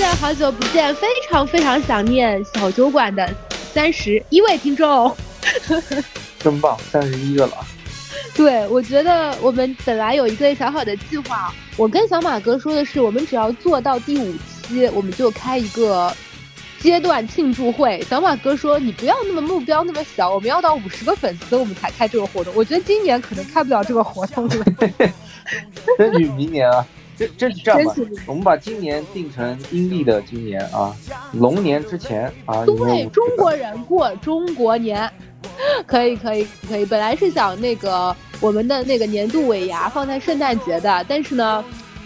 见，好久不见，非常非常想念小酒馆的三十一位听众，真棒，三十一个了。对，我觉得我们本来有一个小小的计划，我跟小马哥说的是，我们只要做到第五期，我们就开一个阶段庆祝会。小马哥说，你不要那么目标那么小，我们要到五十个粉丝，我们才开这个活动。我觉得今年可能开不了这个活动了，争取明年啊。这这是这样吧，我们把今年定成阴历的今年啊，龙年之前啊。对，中国人过中国年，可以可以可以。本来是想那个我们的那个年度尾牙放在圣诞节的，但是呢，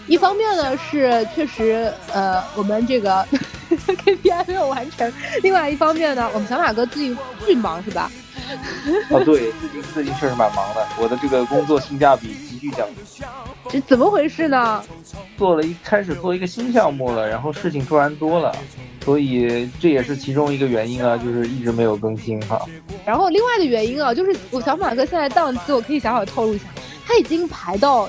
一方面呢是确实呃我们这个 KPI 没有完成，另外一方面呢，我们小马哥最近巨忙是吧？哦，对，最近最近确实蛮忙的，我的这个工作性价比急这怎么回事呢？做了一开始做一个新项目了，然后事情突然多了，所以这也是其中一个原因啊，就是一直没有更新哈。然后另外的原因啊，就是我小马哥现在档期，我可以小小透露一下，他已经排到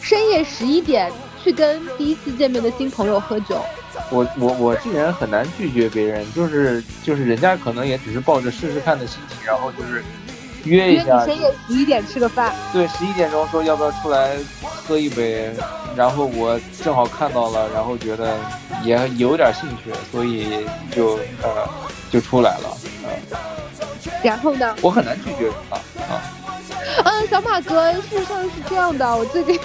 深夜十一点去跟第一次见面的新朋友喝酒。我我我这人很难拒绝别人，就是就是人家可能也只是抱着试试看的心情，然后就是约一下。深夜十一点吃个饭。对，十一点钟说要不要出来喝一杯，然后我正好看到了，然后觉得也有点兴趣，所以就呃就出来了。然后呢？我很难拒绝他啊。嗯，小马哥，事实上是这样的，我最近。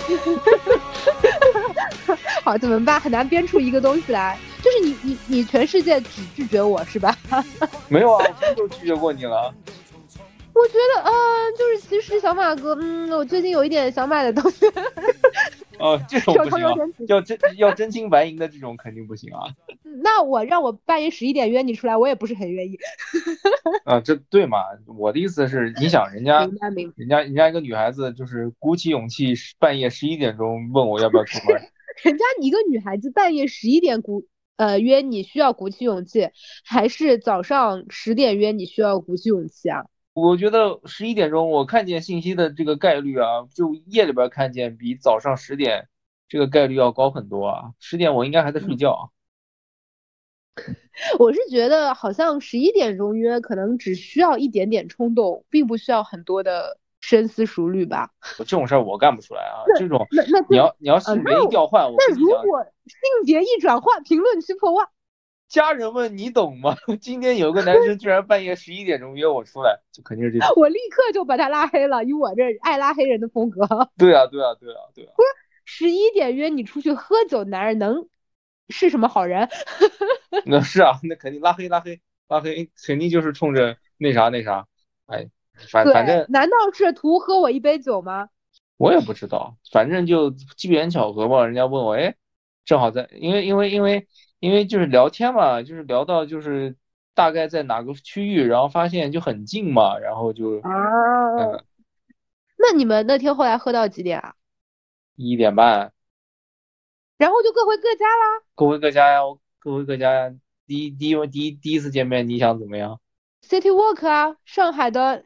好，怎么办？很难编出一个东西来。就是你，你，你全世界只拒绝我是吧？没有啊，我什么时候拒绝过你了？我觉得，嗯，就是其实小马哥，嗯，我最近有一点想买的东西。哦，这种不行，要真要真金白银的这种肯定不行啊。那我让我半夜十一点约你出来，我也不是很愿意。啊，这对嘛？我的意思是，你想人家，人家人家一个女孩子，就是鼓起勇气半夜十一点钟问我要不要出门。人家一个女孩子半夜十一点鼓呃约你需要鼓起勇气，还是早上十点约你需要鼓起勇气啊？我觉得十一点钟我看见信息的这个概率啊，就夜里边看见比早上十点这个概率要高很多啊。十点我应该还在睡觉。我是觉得好像十一点钟约可能只需要一点点冲动，并不需要很多的。深思熟虑吧，这种事儿我干不出来啊。这种那那你要你要性别一调换，我那如果性别一转换，评论区破万。家人们，你懂吗？今天有个男生居然半夜十一点钟约我出来，就肯定是这种。我立刻就把他拉黑了，以我这爱拉黑人的风格。对啊，对啊，对啊，对啊。不是十一点约你出去喝酒，男人能是什么好人？那是啊，那肯定拉黑拉黑拉黑，肯定就是冲着那啥那啥，哎。反反正，难道是图喝我一杯酒吗？我也不知道，反正就机缘巧合吧。人家问我，哎，正好在，因为因为因为因为就是聊天嘛，就是聊到就是大概在哪个区域，然后发现就很近嘛，然后就啊。那你们那天后来喝到几点啊？一点半。然后就各回各家啦。各回各家呀，各回各家呀。第一第一第一第一次见面，你想怎么样？City Walk 啊，上海的。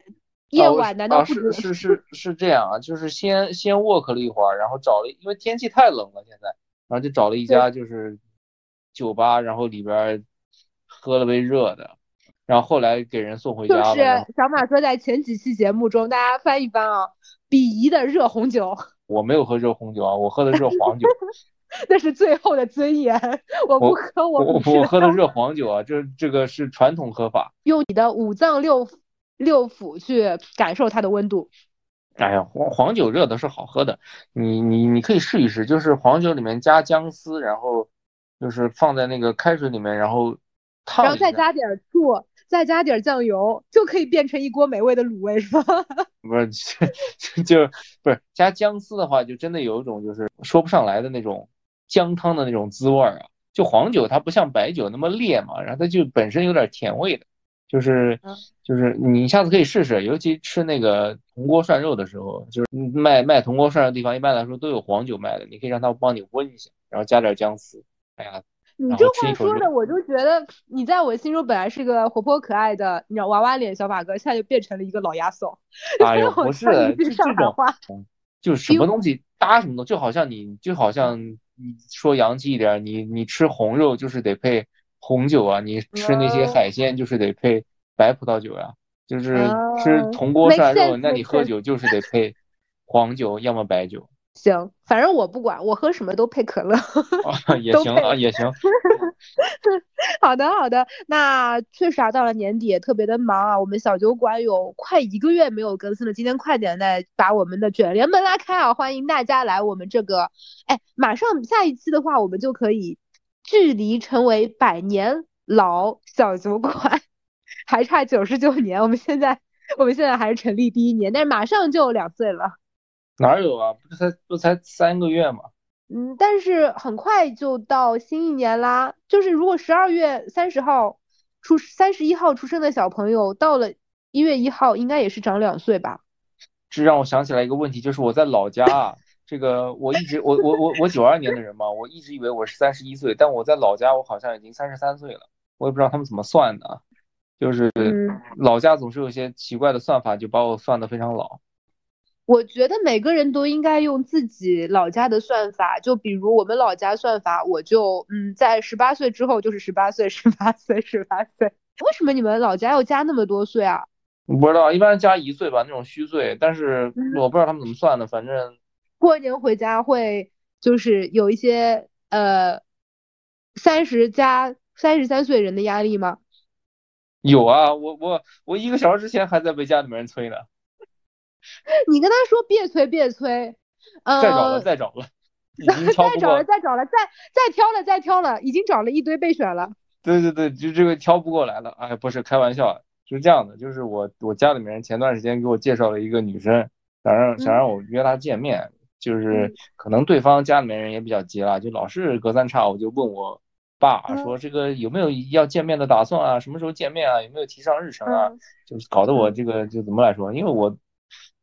夜晚难道不是是是是这样啊？就是先先 walk 了一会儿，然后找了，因为天气太冷了，现在，然后就找了一家就是酒吧，然后里边喝了杯热的，然后后来给人送回家了。就是小马哥在前几期节目中，大家翻一翻啊，鄙夷的热红酒。我没有喝热红酒啊，我喝的热 黄酒。那是最后的尊严，我不喝，我我我喝的热黄酒啊，这这个是传统喝法。用你的五脏六。六腑去感受它的温度。哎呀，黄黄酒热的是好喝的，你你你可以试一试，就是黄酒里面加姜丝，然后就是放在那个开水里面，然后烫然后再加点醋，再加点酱油，就可以变成一锅美味的卤味，是吧？不是，就不是加姜丝的话，就真的有一种就是说不上来的那种姜汤的那种滋味儿啊。就黄酒它不像白酒那么烈嘛，然后它就本身有点甜味的。就是就是你下次可以试试，尤其吃那个铜锅涮肉的时候，就是卖卖铜锅涮肉的地方，一般来说都有黄酒卖的，你可以让他帮你温一下，然后加点姜丝。哎呀，你这话说的，我就觉得你在我心中本来是个活泼可爱的，你知道娃娃脸小马哥，现在就变成了一个老牙嫂。哎呦，不是这种，就是什么东西搭什么东西，就好像你就好像你说洋气一点，你你吃红肉就是得配红酒啊，你吃那些海鲜就是得配白葡萄酒呀，就是吃铜锅涮肉，那你喝酒就是得配黄酒，要么白酒。行，反正我不管，我喝什么都配可乐，也行啊，也行。好的，好的。那确实啊，到了年底也特别的忙啊。我们小酒馆有快一个月没有更新了，今天快点来把我们的卷帘门拉开啊！欢迎大家来我们这个，哎，马上下一期的话，我们就可以距离成为百年老小酒馆 还差九十九年。我们现在，我们现在还是成立第一年，但是马上就两岁了。哪有啊？不是才不才三个月嘛？嗯，但是很快就到新一年啦。就是如果十二月三十号出三十一号出生的小朋友，到了一月一号，应该也是长两岁吧？这让我想起来一个问题，就是我在老家，这个我一直我我我我九二年的人嘛，我一直以为我是三十一岁，但我在老家我好像已经三十三岁了。我也不知道他们怎么算的，就是老家总是有些奇怪的算法，就把我算的非常老。我觉得每个人都应该用自己老家的算法，就比如我们老家算法，我就嗯，在十八岁之后就是十八岁，十八岁，十八岁。为什么你们老家要加那么多岁啊？不知道，一般加一岁吧，那种虚岁。但是我不知道他们怎么算的，反正过年回家会就是有一些呃三十加三十三岁人的压力吗？有啊，我我我一个小时之前还在被家里面人催呢。你跟他说别催别催，呃，再找了再找了，再找了 再找了再再挑了再挑了，已经找了一堆备选了。对对对，就这个挑不过来了。哎，不是开玩笑，是这样的，就是我我家里面人前段时间给我介绍了一个女生，想让想让我约她见面，就是可能对方家里面人也比较急了，就老是隔三差五就问我爸说这个有没有要见面的打算啊，什么时候见面啊，有没有提上日程啊，就是搞得我这个就怎么来说，因为我。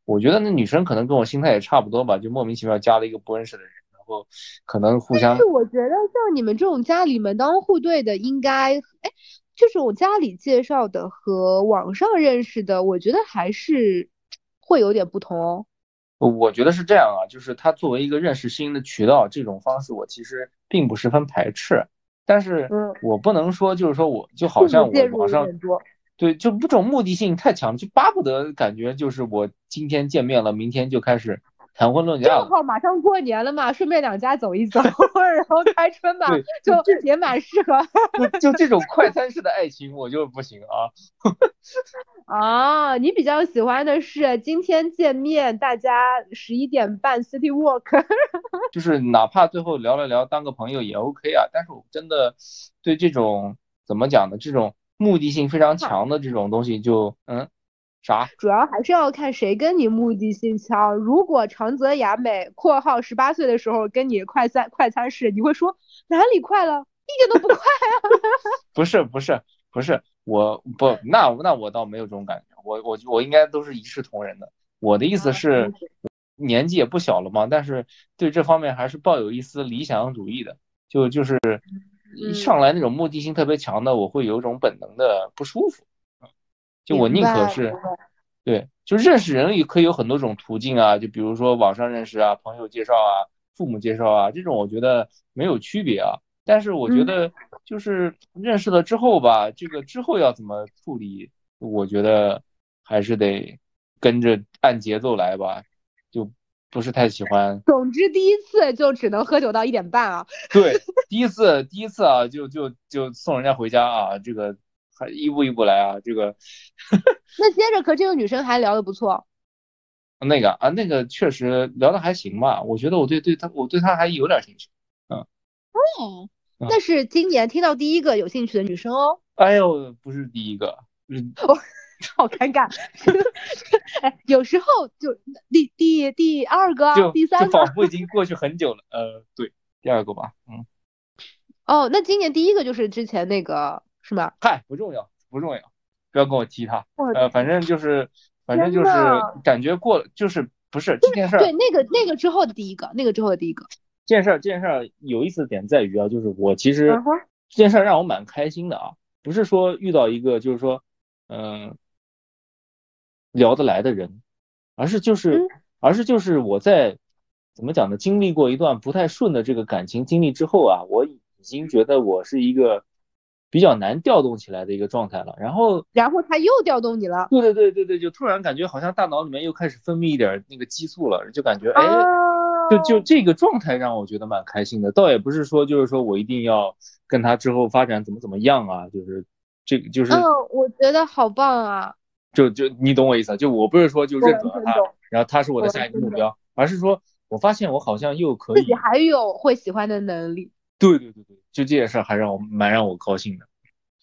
我觉得那女生可能跟我心态也差不多吧，就莫名其妙加了一个不认识的人，然后可能互相。但是我觉得像你们这种家里门当户对的，应该哎，就是我家里介绍的和网上认识的，我觉得还是会有点不同哦。我觉得是这样啊，就是他作为一个认识新的渠道，这种方式我其实并不十分排斥，但是我不能说就是说我就好像我网上。对，就这种目的性太强，就巴不得感觉就是我今天见面了，明天就开始谈婚论嫁正好马上过年了嘛，顺便两家走一走，然后开春吧，就也蛮适合。就 就这种快餐式的爱情，我就不行啊。啊，你比较喜欢的是今天见面，大家十一点半 City Walk，就是哪怕最后聊了聊，当个朋友也 OK 啊。但是我真的对这种怎么讲呢？这种。目的性非常强的这种东西，就嗯，啥？主要还是要看谁跟你目的性强。如果长泽雅美（括号十八岁的时候跟你快餐快餐式），你会说哪里快了？一点都不快啊！不是不是不是，我不那那我倒没有这种感觉，我我我应该都是一视同仁的。我的意思是，年纪也不小了嘛，但是对这方面还是抱有一丝理想主义的，就就是。一上来那种目的性特别强的，我会有一种本能的不舒服。就我宁可是，对，就认识人也可以有很多种途径啊，就比如说网上认识啊，朋友介绍啊，父母介绍啊，这种我觉得没有区别啊。但是我觉得就是认识了之后吧，这个之后要怎么处理，我觉得还是得跟着按节奏来吧。就。不是太喜欢。总之，第一次就只能喝酒到一点半啊。对，第一次，第一次啊，就就就送人家回家啊，这个还一步一步来啊，这个。那接着和这个女生还聊得不错。那个啊，那个确实聊得还行吧，我觉得我对对她，我对她还有点兴趣。嗯。哦。那是今年听到第一个有兴趣的女生哦。哎呦，不是第一个。嗯。好尴尬，哎，有时候就第第第二个，第三个，仿佛已经过去很久了。呃，对，第二个吧，嗯。哦，那今年第一个就是之前那个是吗？嗨，不重要，不重要，不要跟我提他。呃，反正就是，反正就是感觉过了，就是不是这件事儿。对，那个那个之后的第一个，那个之后的第一个。这件事儿，这件事儿有意思的点在于啊，就是我其实这件事儿让我蛮开心的啊，不是说遇到一个，就是说，嗯。聊得来的人，而是就是，而是就是我在怎么讲呢？经历过一段不太顺的这个感情经历之后啊，我已经觉得我是一个比较难调动起来的一个状态了。然后，然后他又调动你了。对对对对对，就突然感觉好像大脑里面又开始分泌一点那个激素了，就感觉哎，就就这个状态让我觉得蛮开心的。倒也不是说就是说我一定要跟他之后发展怎么怎么样啊，就是这个就是。嗯，我觉得好棒啊。就就你懂我意思，就我不是说就认可他，然后他是我的下一个目标，而是说我发现我好像又可以自己还有会喜欢的能力。对对对对，就这件事还让我蛮让我高兴的。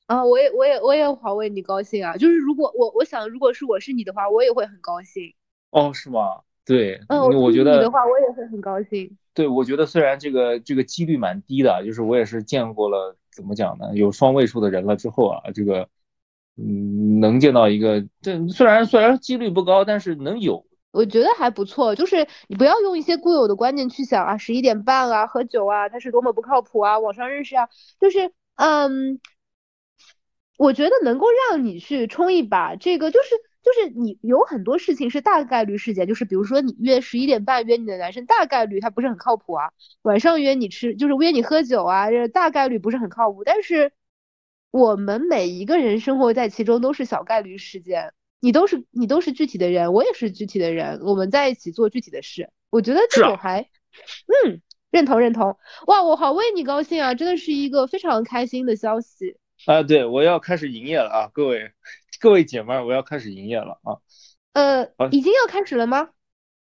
啊，我也我也我也好为你高兴啊！就是如果我我想如果是我是你的话，我也会很高兴。哦，是吗？对，嗯，我觉得你的话我也会很高兴。对，我觉得虽然这个这个几率蛮低的，就是我也是见过了，怎么讲呢？有双位数的人了之后啊，这个。嗯，能见到一个，这虽然虽然几率不高，但是能有，我觉得还不错。就是你不要用一些固有的观念去想啊，十一点半啊，喝酒啊，他是多么不靠谱啊，网上认识啊，就是嗯，我觉得能够让你去冲一把，这个就是就是你有很多事情是大概率事件，就是比如说你约十一点半约你的男生，大概率他不是很靠谱啊，晚上约你吃就是约你喝酒啊，这大概率不是很靠谱，但是。我们每一个人生活在其中都是小概率事件，你都是你都是具体的人，我也是具体的人，我们在一起做具体的事，我觉得这种还，嗯，认同认同，哇，我好为你高兴啊，真的是一个非常开心的消息啊！对，我要开始营业了啊，各位各位姐妹儿，我要开始营业了啊，呃，已经要开始了吗？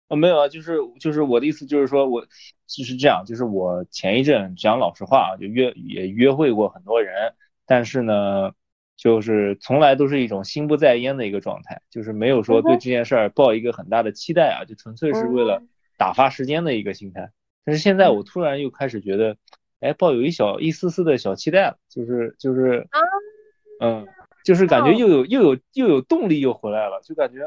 啊，没有啊，就是就是我的意思就是说我就是这样，就是我前一阵讲老实话啊，就约也约会过很多人。但是呢，就是从来都是一种心不在焉的一个状态，就是没有说对这件事儿抱一个很大的期待啊，就纯粹是为了打发时间的一个心态。但是现在我突然又开始觉得，哎，抱有一小一丝丝的小期待了，就是就是，嗯，就是感觉又有又有又有动力又回来了，就感觉，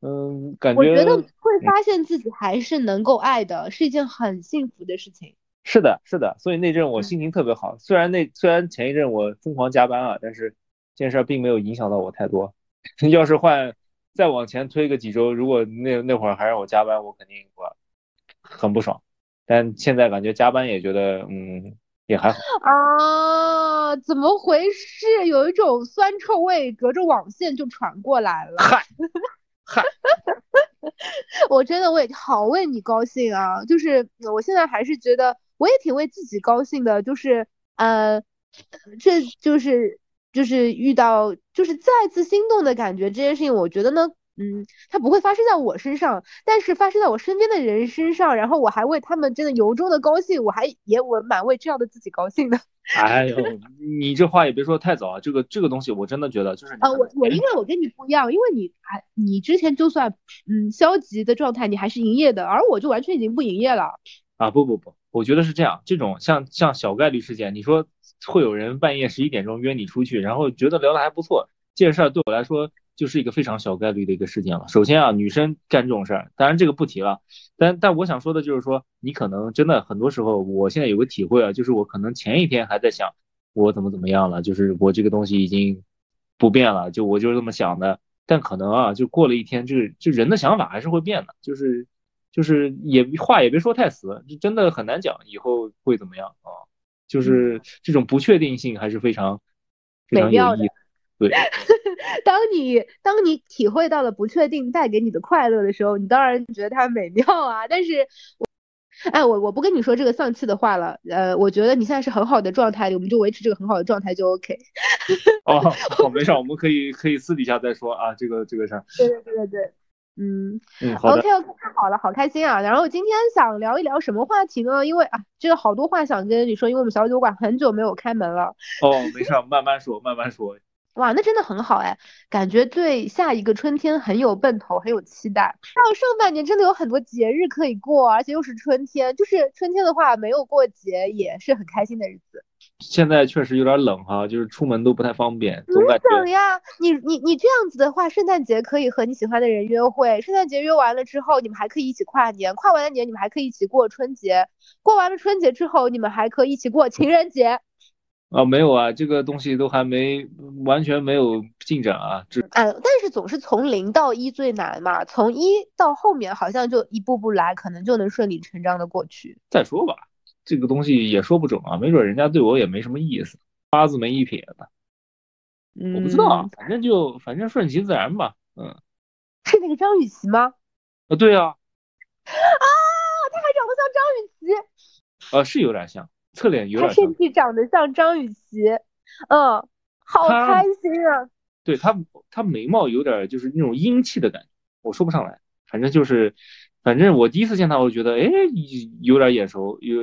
嗯，感觉我觉得会发现自己还是能够爱的，是一件很幸福的事情。是的，是的，所以那阵我心情特别好。虽然那虽然前一阵我疯狂加班啊，但是这件事并没有影响到我太多。要是换再往前推个几周，如果那那会儿还让我加班，我肯定我很不爽。但现在感觉加班也觉得嗯也还好啊，怎么回事？有一种酸臭味隔着网线就传过来了。嗨，嗨。我真的我也好为你高兴啊！就是我现在还是觉得。我也挺为自己高兴的，就是，呃，这就是就是遇到就是再次心动的感觉这件事情，我觉得呢，嗯，它不会发生在我身上，但是发生在我身边的人身上，然后我还为他们真的由衷的高兴，我还也我蛮为这样的自己高兴的。哎呦，你这话也别说太早啊，这个这个东西我真的觉得就是啊，我我因为我跟你不一样，因为你还你之前就算嗯消极的状态，你还是营业的，而我就完全已经不营业了。啊不不不。我觉得是这样，这种像像小概率事件，你说会有人半夜十一点钟约你出去，然后觉得聊得还不错，这件事儿对我来说就是一个非常小概率的一个事件了。首先啊，女生干这种事儿，当然这个不提了，但但我想说的就是说，你可能真的很多时候，我现在有个体会啊，就是我可能前一天还在想我怎么怎么样了，就是我这个东西已经不变了，就我就是这么想的，但可能啊，就过了一天，这个就人的想法还是会变的，就是。就是也话也别说太死，真的很难讲以后会怎么样啊。就是这种不确定性还是非常非常有意思。对，当你当你体会到了不确定带给你的快乐的时候，你当然觉得它美妙啊。但是我，哎，我我不跟你说这个丧气的话了。呃，我觉得你现在是很好的状态，我们就维持这个很好的状态就 OK。哦，好，没事，我们可以可以私底下再说啊，这个这个事儿。对对对对对。嗯嗯，OK OK，太好了，好开心啊！然后今天想聊一聊什么话题呢？因为啊，这个好多话想跟你说，因为我们小酒馆很久没有开门了。哦，没事，慢慢说，慢慢说。哇，那真的很好哎，感觉对下一个春天很有奔头，很有期待。到上半年真的有很多节日可以过，而且又是春天，就是春天的话没有过节也是很开心的日子。现在确实有点冷哈，就是出门都不太方便，总感觉。冷呀！你你你这样子的话，圣诞节可以和你喜欢的人约会，圣诞节约完了之后，你们还可以一起跨年，跨完了年你们还可以一起过春节，过完了春节之后，你们还可以一起过情人节。啊，没有啊，这个东西都还没完全没有进展啊。这，嗯，但是总是从零到一最难嘛，从一到后面好像就一步步来，可能就能顺理成章的过去。再说吧，这个东西也说不准啊，没准人家对我也没什么意思，八字没一撇的。我不知道，反正就反正顺其自然吧。嗯，是那个张雨绮吗？啊，对啊。啊，他还长得像张雨绮。呃，是有点像。侧脸有点，他身体长得像张雨绮，嗯，好开心啊！对他，他眉毛有点就是那种英气的感觉，我说不上来，反正就是，反正我第一次见他，我觉得哎，有点眼熟，有，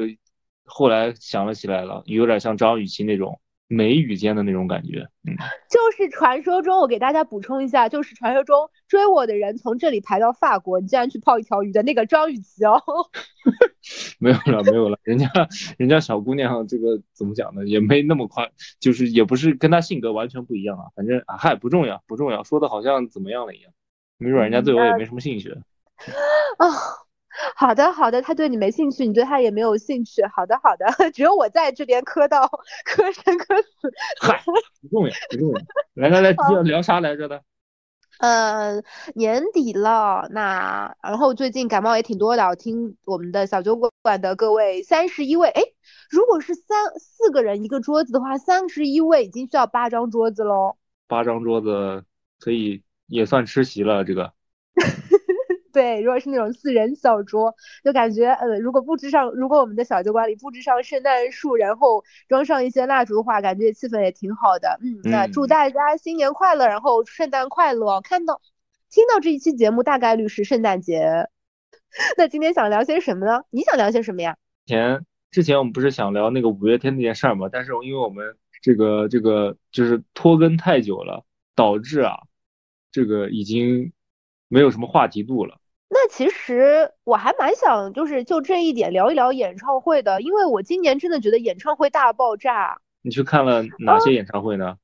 后来想了起来了，有点像张雨绮那种。眉宇间的那种感觉，嗯，就是传说中，我给大家补充一下，就是传说中追我的人从这里排到法国，你竟然去泡一条鱼的那个张雨绮哦，没有了，没有了，人家人家小姑娘这个怎么讲呢，也没那么快，就是也不是跟她性格完全不一样啊，反正啊嗨不重要不重要，说的好像怎么样了一样，没准人家对我也没什么兴趣啊。好的，好的，他对你没兴趣，你对他也没有兴趣。好的，好的，只有我在这边磕到磕生磕死。嗨，不重要，不重要。来来来，要聊啥来着的？呃，年底了，那然后最近感冒也挺多的。我听我们的小酒馆的各位三十一位，哎，如果是三四个人一个桌子的话，三十一位已经需要八张桌子喽。八张桌子可以也算吃席了，这个。对，如果是那种四人小桌，就感觉，呃，如果布置上，如果我们的小酒馆里布置上圣诞树，然后装上一些蜡烛的话，感觉气氛也挺好的。嗯，那祝大家新年快乐，然后圣诞快乐。看到、听到这一期节目，大概率是圣诞节。那今天想聊些什么呢？你想聊些什么呀？前之前我们不是想聊那个五月天那件事儿吗？但是因为我们这个这个就是拖更太久了，导致啊，这个已经没有什么话题度了。那其实我还蛮想，就是就这一点聊一聊演唱会的，因为我今年真的觉得演唱会大爆炸。你去看了哪些演唱会呢？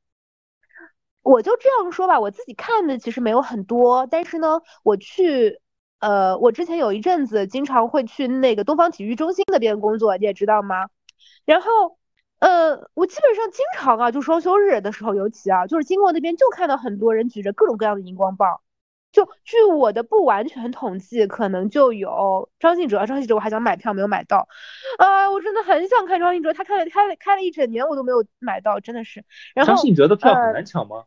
我就这样说吧，我自己看的其实没有很多，但是呢，我去，呃，我之前有一阵子经常会去那个东方体育中心那边工作，你也知道吗？然后，呃，我基本上经常啊，就双休日的时候，尤其啊，就是经过那边就看到很多人举着各种各样的荧光棒。就据我的不完全统计，可能就有张信哲。张信哲我还想买票，没有买到。啊，我真的很想看张信哲，他开了开了开了一整年，我都没有买到，真的是。然后张信哲的票很难抢吗？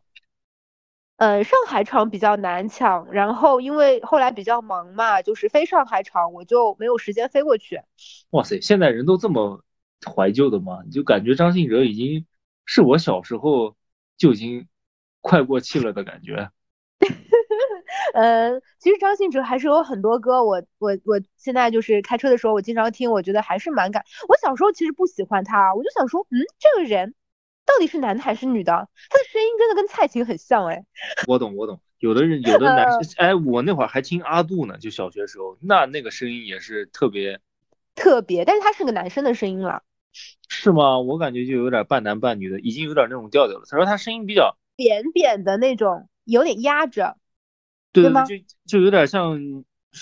呃，上海场比较难抢，然后因为后来比较忙嘛，就是飞上海场，我就没有时间飞过去。哇塞，现在人都这么怀旧的吗？你就感觉张信哲已经是我小时候就已经快过气了的感觉。呃，其实张信哲还是有很多歌，我我我现在就是开车的时候，我经常听，我觉得还是蛮感。我小时候其实不喜欢他，我就想说，嗯，这个人到底是男的还是女的？他的声音真的跟蔡琴很像，哎。我懂，我懂。有的人，有的男生，哎，我那会儿还听阿杜呢，就小学时候，那那个声音也是特别特别，但是他是个男生的声音了。是吗？我感觉就有点半男半女的，已经有点那种调调了。他说他声音比较扁扁的那种，有点压着。对吗？就就有点像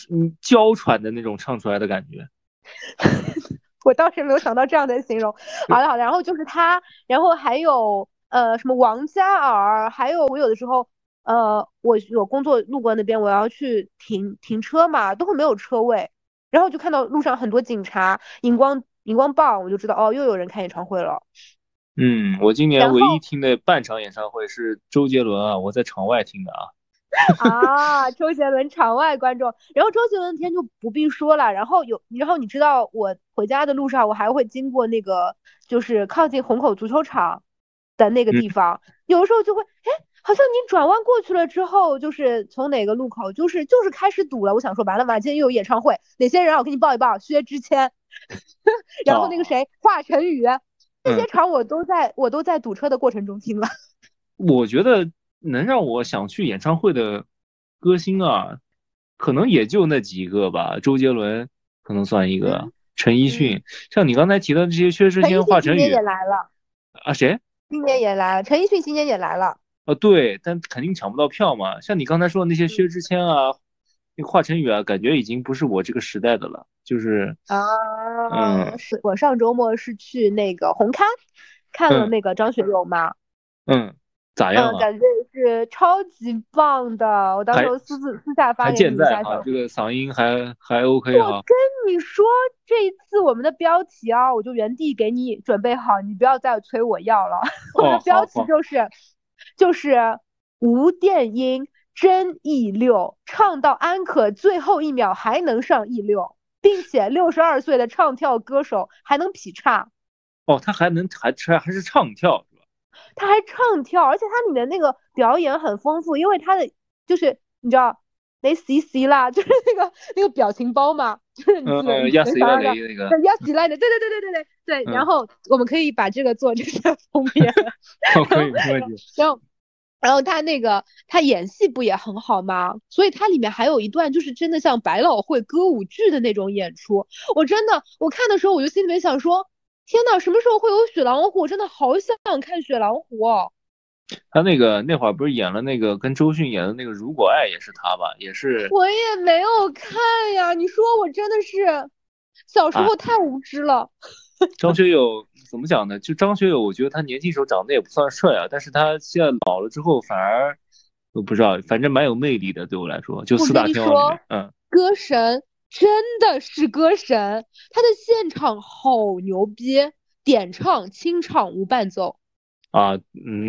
嗯娇喘的那种唱出来的感觉。我当时没有想到这样的形容。好的好的，然后就是他，然后还有呃什么王嘉尔，还有我有的时候呃我有工作路过那边，我要去停停车嘛，都会没有车位，然后就看到路上很多警察，荧光荧光棒，我就知道哦又有人开演唱会了。嗯，我今年唯一听的半场演唱会是周杰伦啊，我在场外听的啊。啊，周杰伦场外观众，然后周杰伦天就不必说了，然后有，然后你知道我回家的路上，我还会经过那个就是靠近虹口足球场的那个地方，有的时候就会，哎，好像你转弯过去了之后，就是从哪个路口，就是就是开始堵了。我想说完了完了，今天又有演唱会，哪些人啊？我给你报一报，薛之谦，然后那个谁，华晨宇，这些场我都在我都在堵车的过程中听了。我觉得。能让我想去演唱会的歌星啊，可能也就那几个吧。周杰伦可能算一个，陈奕迅，像你刚才提到这些薛之谦、华晨宇，也来了啊？谁？今年也来了，陈奕迅今年也来了。啊，对，但肯定抢不到票嘛。像你刚才说的那些薛之谦啊，那华晨宇啊，感觉已经不是我这个时代的了。就是啊，嗯，是我上周末是去那个红磡。看了那个张学友嘛？嗯，咋样嗯，感觉是超级棒的。我到时候私自私下发给你一下。这个嗓音还还 OK 啊。我跟你说，这一次我们的标题啊，我就原地给你准备好，你不要再催我要了。我的标题就是，就是无电音真 E 六，唱到安可最后一秒还能上 E 六，并且六十二岁的唱跳歌手还能劈叉。哦，他还能还还还是唱跳。他还唱跳，而且他里面那个表演很丰富，因为他的就是你知道那 C C 啦，就是那个那个表情包嘛，就是你记得亚斯莱的那个亚斯莱的，对对对对对对对。然后我们可以把这个做这个封面。可以可以。然后然后他那个他演戏不也很好吗？所以他里面还有一段就是真的像百老汇歌舞剧的那种演出，我真的我看的时候我就心里面想说。天呐，什么时候会有雪狼湖？真的好想看雪狼湖哦！他那个那会儿不是演了那个跟周迅演的那个《如果爱》也是他吧？也是。我也没有看呀！你说我真的是小时候太无知了。张学友怎么讲呢？就张学友，我觉得他年轻时候长得也不算帅啊，但是他现在老了之后反而我不知道，反正蛮有魅力的。对我来说，就四大天王里面，嗯，歌神。真的是歌神，他的现场好牛逼，点唱、清唱、无伴奏。啊，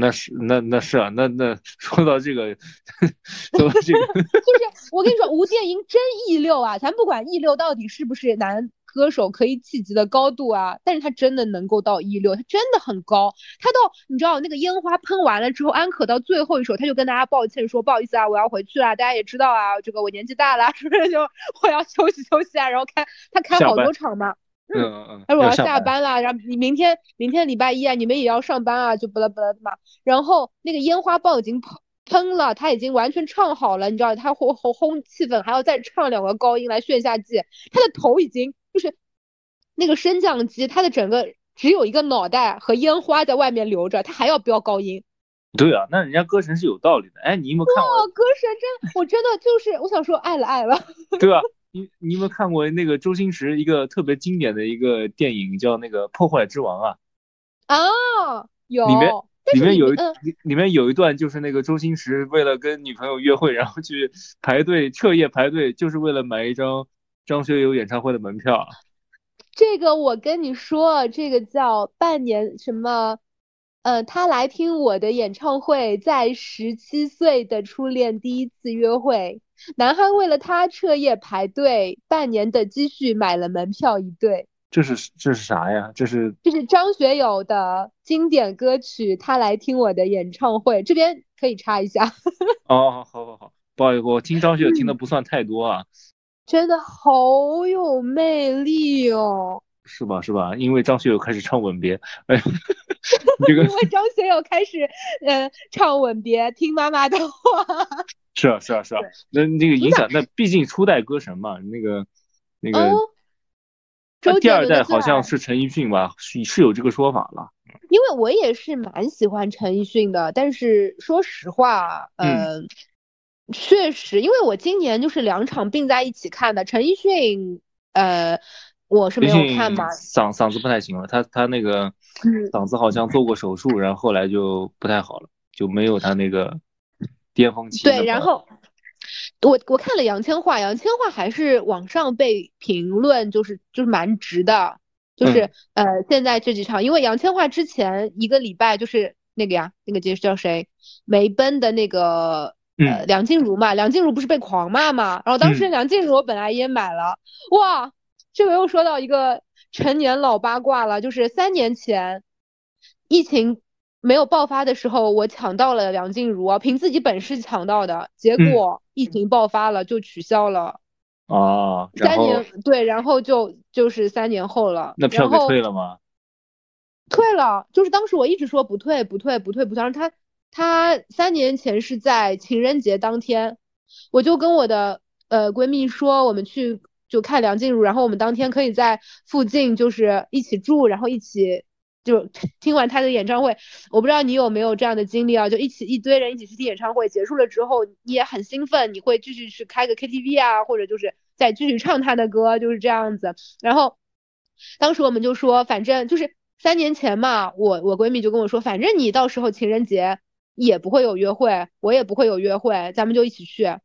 那是那那是啊，那那 说到这个，说到这个，就是我跟你说，吴建英真 E 六啊，咱不管 E 六到底是不是男。歌手可以企及的高度啊，但是他真的能够到一六，他真的很高。他到你知道那个烟花喷完了之后，安可到最后一首，他就跟大家抱歉说不好意思啊，我要回去了。大家也知道啊，这个我年纪大了，是不是就我要休息休息啊？然后开他开好多场嘛，嗯嗯嗯，他说我要下班了，然后你明天明天礼拜一啊，你们也要上班啊，就不拉不拉的嘛。然后那个烟花爆已经喷喷了，他已经完全唱好了，你知道他轰轰轰气氛，还要再唱两个高音来炫下技，他的头已经就是。那个升降机，它的整个只有一个脑袋和烟花在外面留着，它还要飙高音。对啊，那人家歌神是有道理的。哎，你有没有看过？歌神真，我真的就是我想说爱了爱了。对啊？你你有没有看过那个周星驰一个特别经典的一个电影叫那个《破坏之王》啊？啊，有。里面里面有一里面有一段就是那个周星驰为了跟女朋友约会，然后去排队彻夜排队，就是为了买一张张学友演唱会的门票。这个我跟你说，这个叫半年什么？呃，他来听我的演唱会，在十七岁的初恋第一次约会，男孩为了他彻夜排队，半年的积蓄买了门票一对。这是这是啥呀？这是这是张学友的经典歌曲，他来听我的演唱会，这边可以插一下。哦，好好好，不好意思，我听张学友听的不算太多啊。真的好有魅力哦，是吧？是吧？因为张学友开始唱《吻别》，哎，这个因为张学友开始嗯唱《吻别》，听妈妈的话。是啊，是啊，是啊。那那个影响，那毕竟初代歌神嘛，那个那个，第二代好像是陈奕迅吧？是是有这个说法了。因为我也是蛮喜欢陈奕迅的，但是说实话，嗯。确实，因为我今年就是两场并在一起看的。陈奕迅，呃，我是没有看嘛，嗓嗓子不太行了，他他那个嗓子好像做过手术，然后后来就不太好了，就没有他那个巅峰期。对，然后我我看了杨千嬅，杨千嬅还是网上被评论就是就是蛮直的，就是呃现在这几场，因为杨千嬅之前一个礼拜就是那个呀，那个叫叫谁，梅奔的那个。呃，梁静茹嘛，梁静茹不是被狂骂嘛？然后当时梁静茹我本来也买了，哇，这个又说到一个陈年老八卦了，就是三年前疫情没有爆发的时候，我抢到了梁静茹，凭自己本事抢到的，结果疫情爆发了就取消了。哦，三年对，然后就就是三年后了。那票给退了吗？退了，就是当时我一直说不退，不退，不退，不退，他。她三年前是在情人节当天，我就跟我的呃闺蜜说，我们去就看梁静茹，然后我们当天可以在附近就是一起住，然后一起就 听完她的演唱会。我不知道你有没有这样的经历啊？就一起一堆人一起去听演唱会，结束了之后你也很兴奋，你会继续去开个 KTV 啊，或者就是再继续唱她的歌，就是这样子。然后当时我们就说，反正就是。三年前嘛，我我闺蜜就跟我说，反正你到时候情人节也不会有约会，我也不会有约会，咱们就一起去。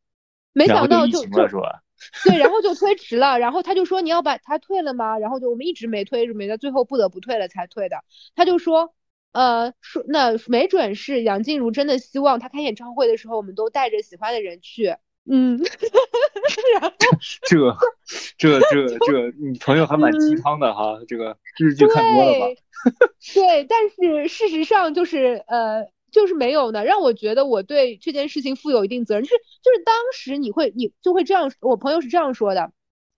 没想到就就 对，然后就推迟了。然后他就说你要把他退了吗？然后就我们一直没推，没到最后不得不退了才退的。他就说，呃，说那没准是杨静茹真的希望他开演唱会的时候，我们都带着喜欢的人去。嗯，然后 这这这这，你朋友还蛮鸡汤的哈。这个日剧看多了吧？对，但是事实上就是呃，就是没有呢，让我觉得我对这件事情负有一定责任。就是就是当时你会你就会这样，我朋友是这样说的，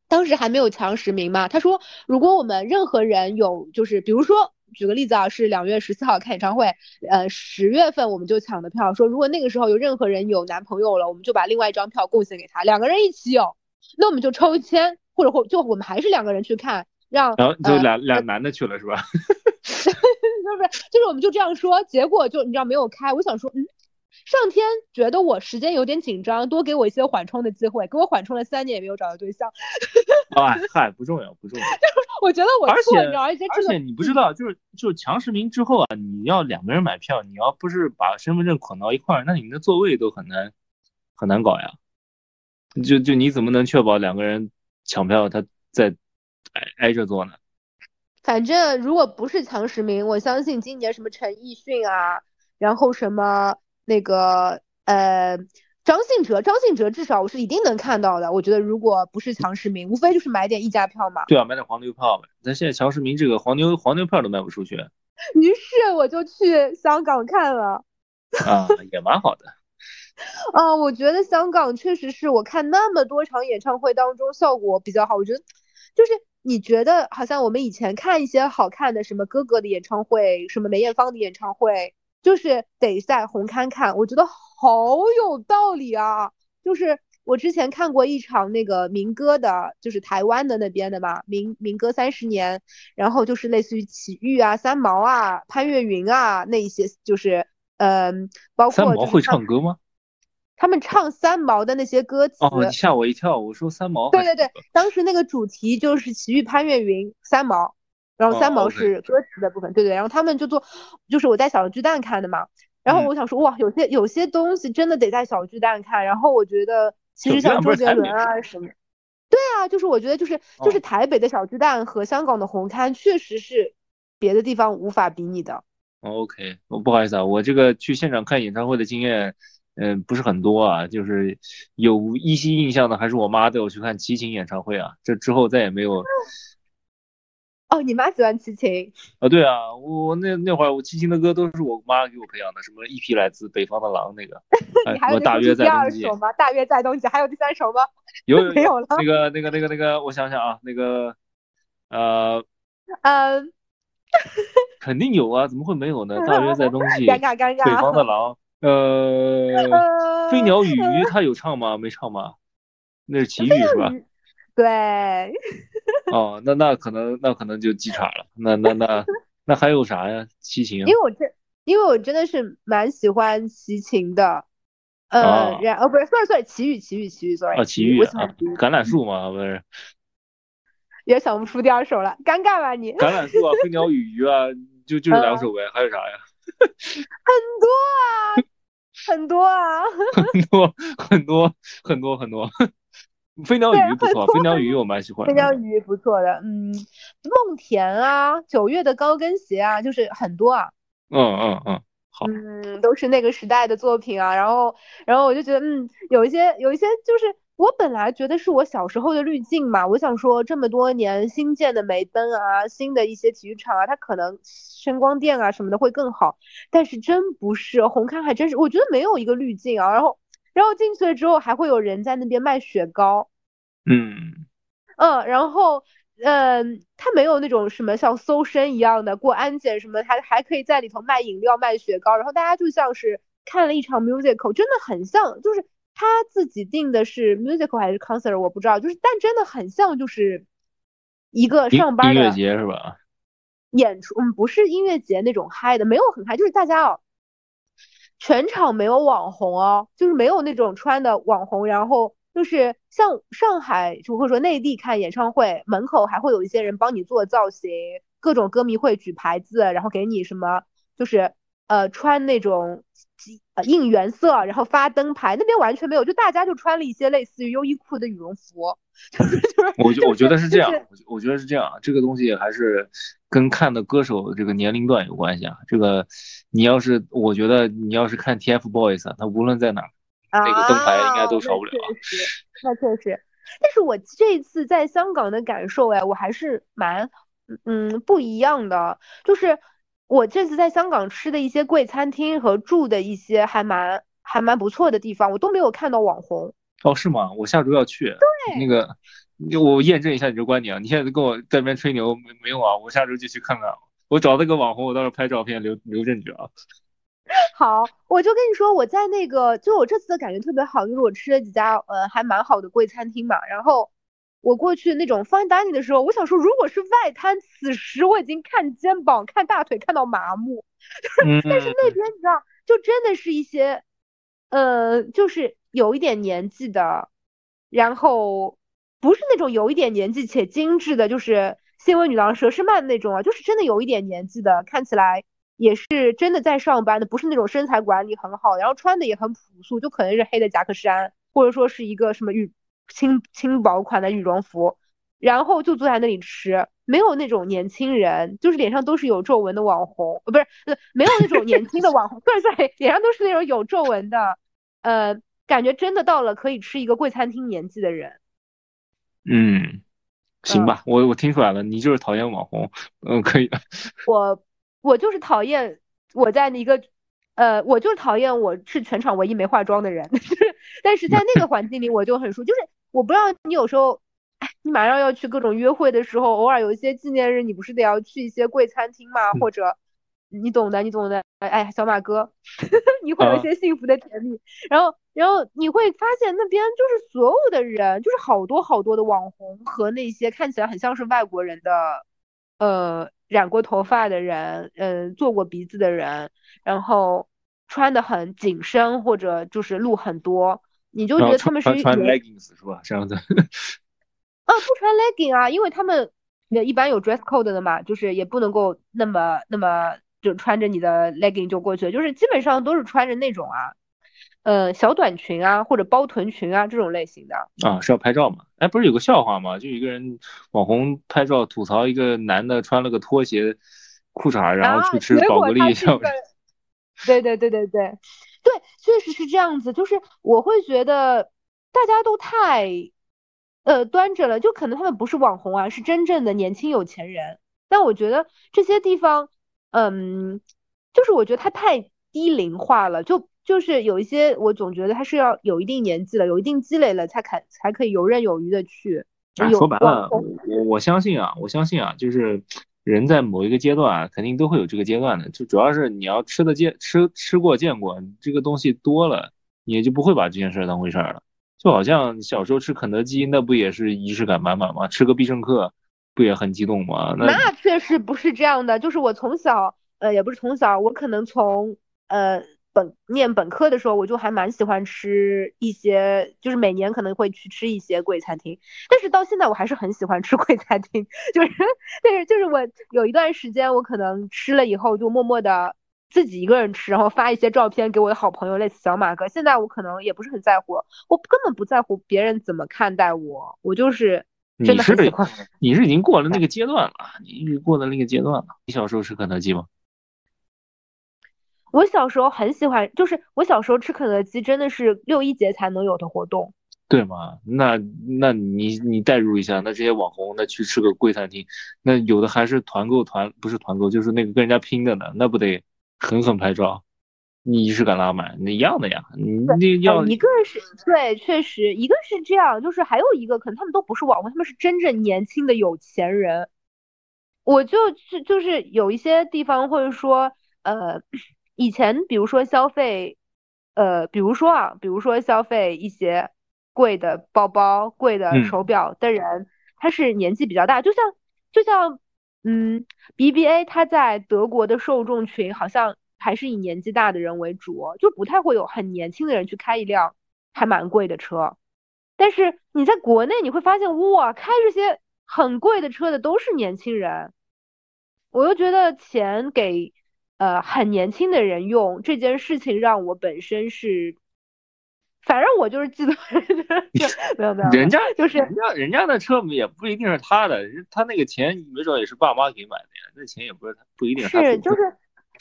当时还没有强实名嘛。他说，如果我们任何人有就是比如说。举个例子啊，是两月十四号开演唱会，呃，十月份我们就抢的票，说如果那个时候有任何人有男朋友了，我们就把另外一张票贡献给他，两个人一起有，那我们就抽签，或者或就我们还是两个人去看，让然后就俩俩男的去了是吧？不是，就是我们就这样说，结果就你知道没有开，我想说，嗯。上天觉得我时间有点紧张，多给我一些缓冲的机会，给我缓冲了三年也没有找到对象。哎嗨，不重要，不重要。我觉得我而且而且而且你不知道，就是就是强实名之后啊，你要两个人买票，你要不是把身份证捆到一块儿，那你们的座位都很难很难搞呀。就就你怎么能确保两个人抢票他在挨挨着坐呢？反正如果不是强实名，我相信今年什么陈奕迅啊，然后什么。那个呃，张信哲，张信哲至少我是一定能看到的。我觉得如果不是强实名，无非就是买点溢价票嘛。对啊，买点黄牛票呗。但现在强实名这个黄牛黄牛票都卖不出去。于是我就去香港看了。啊，也蛮好的。啊，我觉得香港确实是我看那么多场演唱会当中效果比较好。我觉得就是你觉得好像我们以前看一些好看的什么哥哥的演唱会，什么梅艳芳的演唱会。就是得在红磡看，我觉得好有道理啊！就是我之前看过一场那个民歌的，就是台湾的那边的嘛，民民歌三十年，然后就是类似于齐豫啊、三毛啊、潘越云啊那一些，就是嗯，包括三毛会唱歌吗？他们唱三毛的那些歌词，哦，吓我一跳！我说三毛，对对对，当时那个主题就是奇遇、潘越云、三毛。然后三毛是歌词的部分，对对，然后他们就做，就是我在小巨蛋看的嘛。然后我想说，哇，有些有些东西真的得在小巨蛋看。然后我觉得，其实像周杰伦啊什么，对啊，就是我觉得就是就是台北的小巨蛋和香港的红磡，确实是别的地方无法比拟的。OK，我不好意思啊，我这个去现场看演唱会的经验，嗯，不是很多啊，就是有依稀印象的，还是我妈带我去看齐秦演唱会啊，这之后再也没有。哦，你妈喜欢齐秦啊？对啊，我那那会儿我齐秦的歌都是我妈给我培养的，什么一匹来自北方的狼那个，你还有大约在冬季吗？大约在冬季，还有第三首吗？有 没有了？那个那个那个那个，我想想啊，那个呃嗯，肯定有啊，怎么会没有呢？大约在冬季，尴尬尴尬，北方的狼，呃，飞鸟与鱼，他有唱吗？没唱吗？那是奇遇是吧？对。哦，那那可能那可能就记岔了。那那那那还有啥呀？齐秦？因为我真因为我真的是蛮喜欢齐秦的。呃，然哦不是，sorry sorry，齐豫齐豫齐豫，sorry。啊，奇遇啊，橄榄树嘛，不是。也想不出第二首了，尴尬吧你？橄榄树啊，飞鸟与鱼啊，就就这两首呗，还有啥呀？很多啊，很多啊，很多很多很多很多。飞鸟鱼不错，飞鸟鱼我蛮喜欢。飞鸟鱼不错的，嗯，梦田啊，九月的高跟鞋啊，就是很多啊。嗯嗯嗯，好。嗯，都是那个时代的作品啊。然后，然后我就觉得，嗯，有一些，有一些，就是我本来觉得是我小时候的滤镜嘛。我想说，这么多年新建的梅奔啊，新的一些体育场啊，它可能声光电啊什么的会更好。但是真不是，红磡还真是，我觉得没有一个滤镜啊。然后，然后进去了之后，还会有人在那边卖雪糕。嗯嗯，然后嗯，他没有那种什么像搜身一样的过安检什么，还还可以在里头卖饮料、卖雪糕，然后大家就像是看了一场 musical，真的很像，就是他自己定的是 musical 还是 concert 我不知道，就是但真的很像，就是一个上班的音乐节是吧？演出嗯，不是音乐节那种嗨的，没有很嗨，就是大家哦，全场没有网红哦，就是没有那种穿的网红，然后。就是像上海，就或者说内地看演唱会，门口还会有一些人帮你做造型，各种歌迷会举牌子，然后给你什么，就是呃穿那种呃应援色，然后发灯牌，那边完全没有，就大家就穿了一些类似于优衣库的羽绒服，就是就是我觉我觉得是这样，就是我我觉得是这样啊，这个东西还是跟看的歌手这个年龄段有关系啊。这个你要是我觉得你要是看 TFBOYS 啊，他无论在哪儿，那个灯牌应该都少不了。啊那确实，那确实。但是我这一次在香港的感受，哎，我还是蛮嗯不一样的。就是我这次在香港吃的一些贵餐厅和住的一些还蛮还蛮不错的地方，我都没有看到网红。哦，是吗？我下周要去。对，那个，我验证一下你这观点啊。你现在跟我在那边吹牛没没用啊？我下周就去看看。我找那个网红，我到时候拍照片留留证据啊。好，我就跟你说，我在那个，就我这次的感觉特别好，就是我吃了几家呃还蛮好的贵餐厅嘛。然后我过去那种 fine dining 的时候，我想说，如果是外滩，此时我已经看肩膀、看大腿看到麻木。就是，但是那边你知道，就真的是一些，呃，就是有一点年纪的，然后不是那种有一点年纪且精致的，就是新闻女郎佘诗曼那种啊，就是真的有一点年纪的，看起来。也是真的在上班的，不是那种身材管理很好，然后穿的也很朴素，就可能是黑的夹克衫，或者说是一个什么羽轻轻薄款的羽绒服，然后就坐在那里吃，没有那种年轻人，就是脸上都是有皱纹的网红，呃，不是，没有那种年轻的网红，对对，脸上都是那种有皱纹的，呃，感觉真的到了可以吃一个贵餐厅年纪的人。嗯，行吧，我我听出来了，你就是讨厌网红，嗯，可以的。我。我就是讨厌我在一个，呃，我就是讨厌我是全场唯一没化妆的人，但是在那个环境里我就很舒，就是我不知道你有时候，哎，你马上要去各种约会的时候，偶尔有一些纪念日，你不是得要去一些贵餐厅吗？或者你懂的，你懂的，哎，小马哥，你会有一些幸福的甜蜜，然后，然后你会发现那边就是所有的人，就是好多好多的网红和那些看起来很像是外国人的，呃。染过头发的人，嗯，做过鼻子的人，然后穿的很紧身或者就是露很多，你就觉得他们是穿 leggings 是吧？这样子。啊，不穿 legging 啊，因为他们也一般有 dress code 的嘛，就是也不能够那么那么就穿着你的 legging 就过去了，就是基本上都是穿着那种啊。呃，小短裙啊，或者包臀裙啊，这种类型的啊，是要拍照嘛？哎，不是有个笑话吗？就一个人网红拍照吐槽一个男的穿了个拖鞋、裤衩，然后去吃宝格丽。对对对对对对，确实是这样子。就是我会觉得大家都太呃端着了，就可能他们不是网红啊，是真正的年轻有钱人。但我觉得这些地方，嗯，就是我觉得他太低龄化了，就。就是有一些，我总觉得他是要有一定年纪了，有一定积累了，才肯才可以游刃有余的去。说白了，我我相信啊，我相信啊，就是人在某一个阶段啊，肯定都会有这个阶段的。就主要是你要吃的见吃吃过见过这个东西多了，你就不会把这件事当回事儿了。就好像小时候吃肯德基，那不也是仪式感满满吗？吃个必胜客，不也很激动吗？那确实不是这样的。就是我从小，呃，也不是从小，我可能从呃。本念本科的时候，我就还蛮喜欢吃一些，就是每年可能会去吃一些贵餐厅。但是到现在，我还是很喜欢吃贵餐厅。就是，但是就是我有一段时间，我可能吃了以后就默默的自己一个人吃，然后发一些照片给我的好朋友，类似小马哥。现在我可能也不是很在乎，我根本不在乎别人怎么看待我，我就是真的很喜欢。你是已经过了那个阶段了，你是过了那个阶段了。你小时候吃肯德基吗？我小时候很喜欢，就是我小时候吃肯德基真的是六一节才能有的活动，对吗？那那你你代入一下，那这些网红那去吃个贵餐厅，那有的还是团购团，不是团购，就是那个跟人家拼的呢，那不得狠狠拍照？你仪式感拉满，那一样的呀。你你要一个是对，确实一个是这样，就是还有一个可能他们都不是网红，他们是真正年轻的有钱人。我就就就是有一些地方或者说呃。以前，比如说消费，呃，比如说啊，比如说消费一些贵的包包、贵的手表的人，他是年纪比较大，就像就像，嗯，BBA 它在德国的受众群好像还是以年纪大的人为主，就不太会有很年轻的人去开一辆还蛮贵的车。但是你在国内你会发现，哇，开这些很贵的车的都是年轻人。我又觉得钱给呃很年轻的人用这件事情，让我本身是，反正我就是记得没有没有，人家就是人家人家的车也不一定是他的，人他那个钱没准也是爸妈给买的呀，那钱也不是他不一定他是就是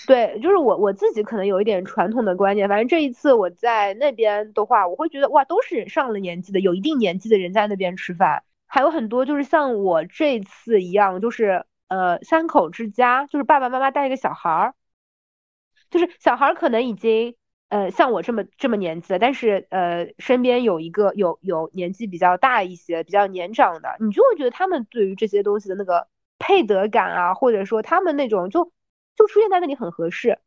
对，就是我我自己可能有一点传统的观念，反正这一次我在那边的话，我会觉得哇，都是上了年纪的，有一定年纪的人在那边吃饭，还有很多就是像我这次一样，就是呃三口之家，就是爸爸妈妈带一个小孩儿，就是小孩儿可能已经呃像我这么这么年纪了，但是呃身边有一个有有年纪比较大一些、比较年长的，你就会觉得他们对于这些东西的那个配得感啊，或者说他们那种就。就出现在那里很合适，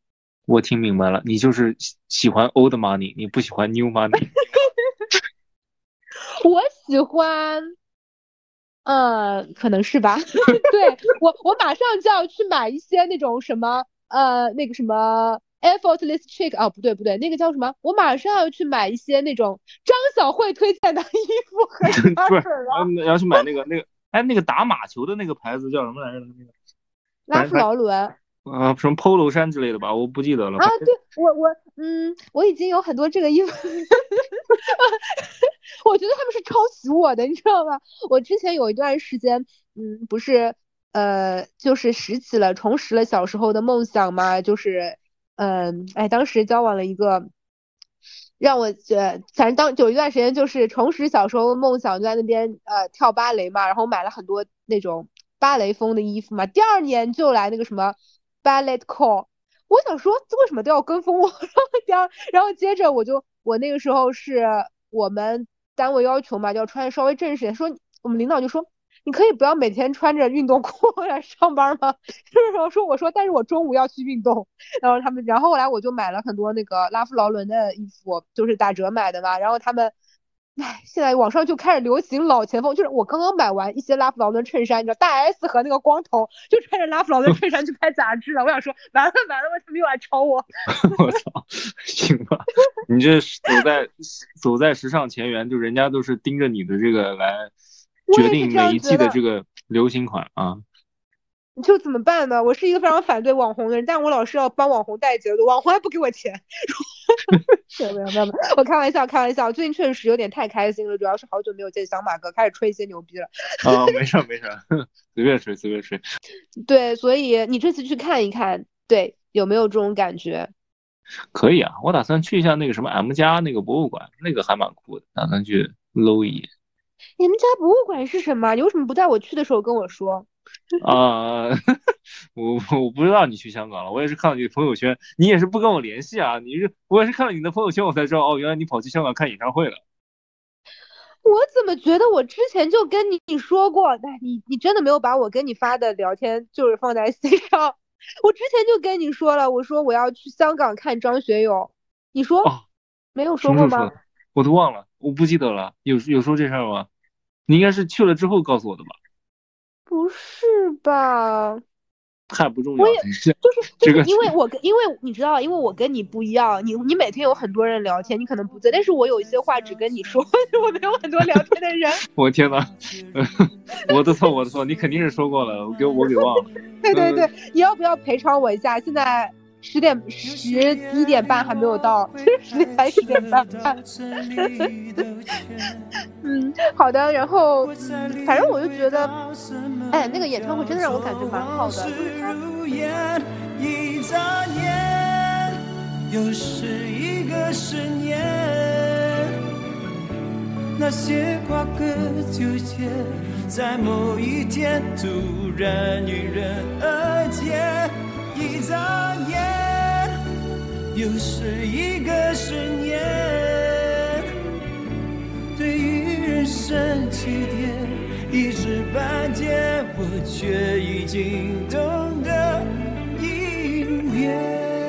我听明白了，你就是喜欢 old money，你不喜欢 new money。我喜欢，呃，可能是吧。对我，我马上就要去买一些那种什么，呃，那个什么 effortless chick 哦，不对不对，那个叫什么？我马上要去买一些那种张小慧推荐的衣服和 不是，要去买那个那个，哎，那个打马球的那个牌子叫什么来着？那个拉夫劳伦。啊，什么 polo 衫之类的吧，我不记得了。啊，对我我嗯，我已经有很多这个衣服，我觉得他们是抄袭我的，你知道吗？我之前有一段时间，嗯，不是呃，就是拾起了重拾了小时候的梦想嘛，就是嗯，哎，当时交往了一个让我觉，反正当有一段时间就是重拾小时候梦想，就在那边呃跳芭蕾嘛，然后买了很多那种芭蕾风的衣服嘛，第二年就来那个什么。Ballet call，我想说，为什么都要跟风我？然后第二，然后接着我就，我那个时候是我们单位要求嘛，就要穿的稍微正式点。说我们领导就说，你可以不要每天穿着运动裤 来上班吗？就是说，我说，但是我中午要去运动。然后他们，然后后来我就买了很多那个拉夫劳伦的衣服，就是打折买的嘛。然后他们。唉，现在网上就开始流行老前锋，就是我刚刚买完一些拉夫劳伦衬衫，你知道大 S 和那个光头就穿着拉夫劳伦衬衫去拍杂志了。我想说，完了完了，他们又来抄我？我操，行吧，你这走在走在时尚前沿，就人家都是盯着你的这个来决定每一季的这个流行款啊。就怎么办呢？我是一个非常反对网红的人，但我老是要帮网红带节奏，网红还不给我钱。没有没有没有，我开玩笑开玩笑。最近确实有点太开心了，主要是好久没有见小马哥，开始吹一些牛逼了。啊，没事没事，随便吹随便吹。对，所以你这次去看一看，对，有没有这种感觉？可以啊，我打算去一下那个什么 M 加那个博物馆，那个还蛮酷的，打算去搂一眼。你们家博物馆是什么？你为什么不带我去的时候跟我说？啊，我我不知道你去香港了，我也是看到你的朋友圈，你也是不跟我联系啊，你是我也是看了你的朋友圈，我才知道哦，原来你跑去香港看演唱会了。我怎么觉得我之前就跟你你说过，但你你真的没有把我跟你发的聊天就是放在心上？我之前就跟你说了，我说我要去香港看张学友，你说没有说过吗？我都忘了，我不记得了，有有说这事儿吗？你应该是去了之后告诉我的吧？不是吧？太不重要。我也就是就是因为我跟因为你知道，因为我跟你不一样，你你每天有很多人聊天，你可能不在，但是我有一些话只跟你说，我没有很多聊天的人。我天呐，我的错，我的错，你肯定是说过了，我给我给忘了。对对对，你要不要赔偿我一下？现在。十点十一点半还没有到，十点还十点半。嗯，好的。然后，反正我就觉得，哎，那个演唱会真的让我感觉蛮好的。那些瓜葛纠结，在某一天突然迎刃而解。一眨眼，又是一个十年。对于人生起点，一知半解，我却已经懂得应变。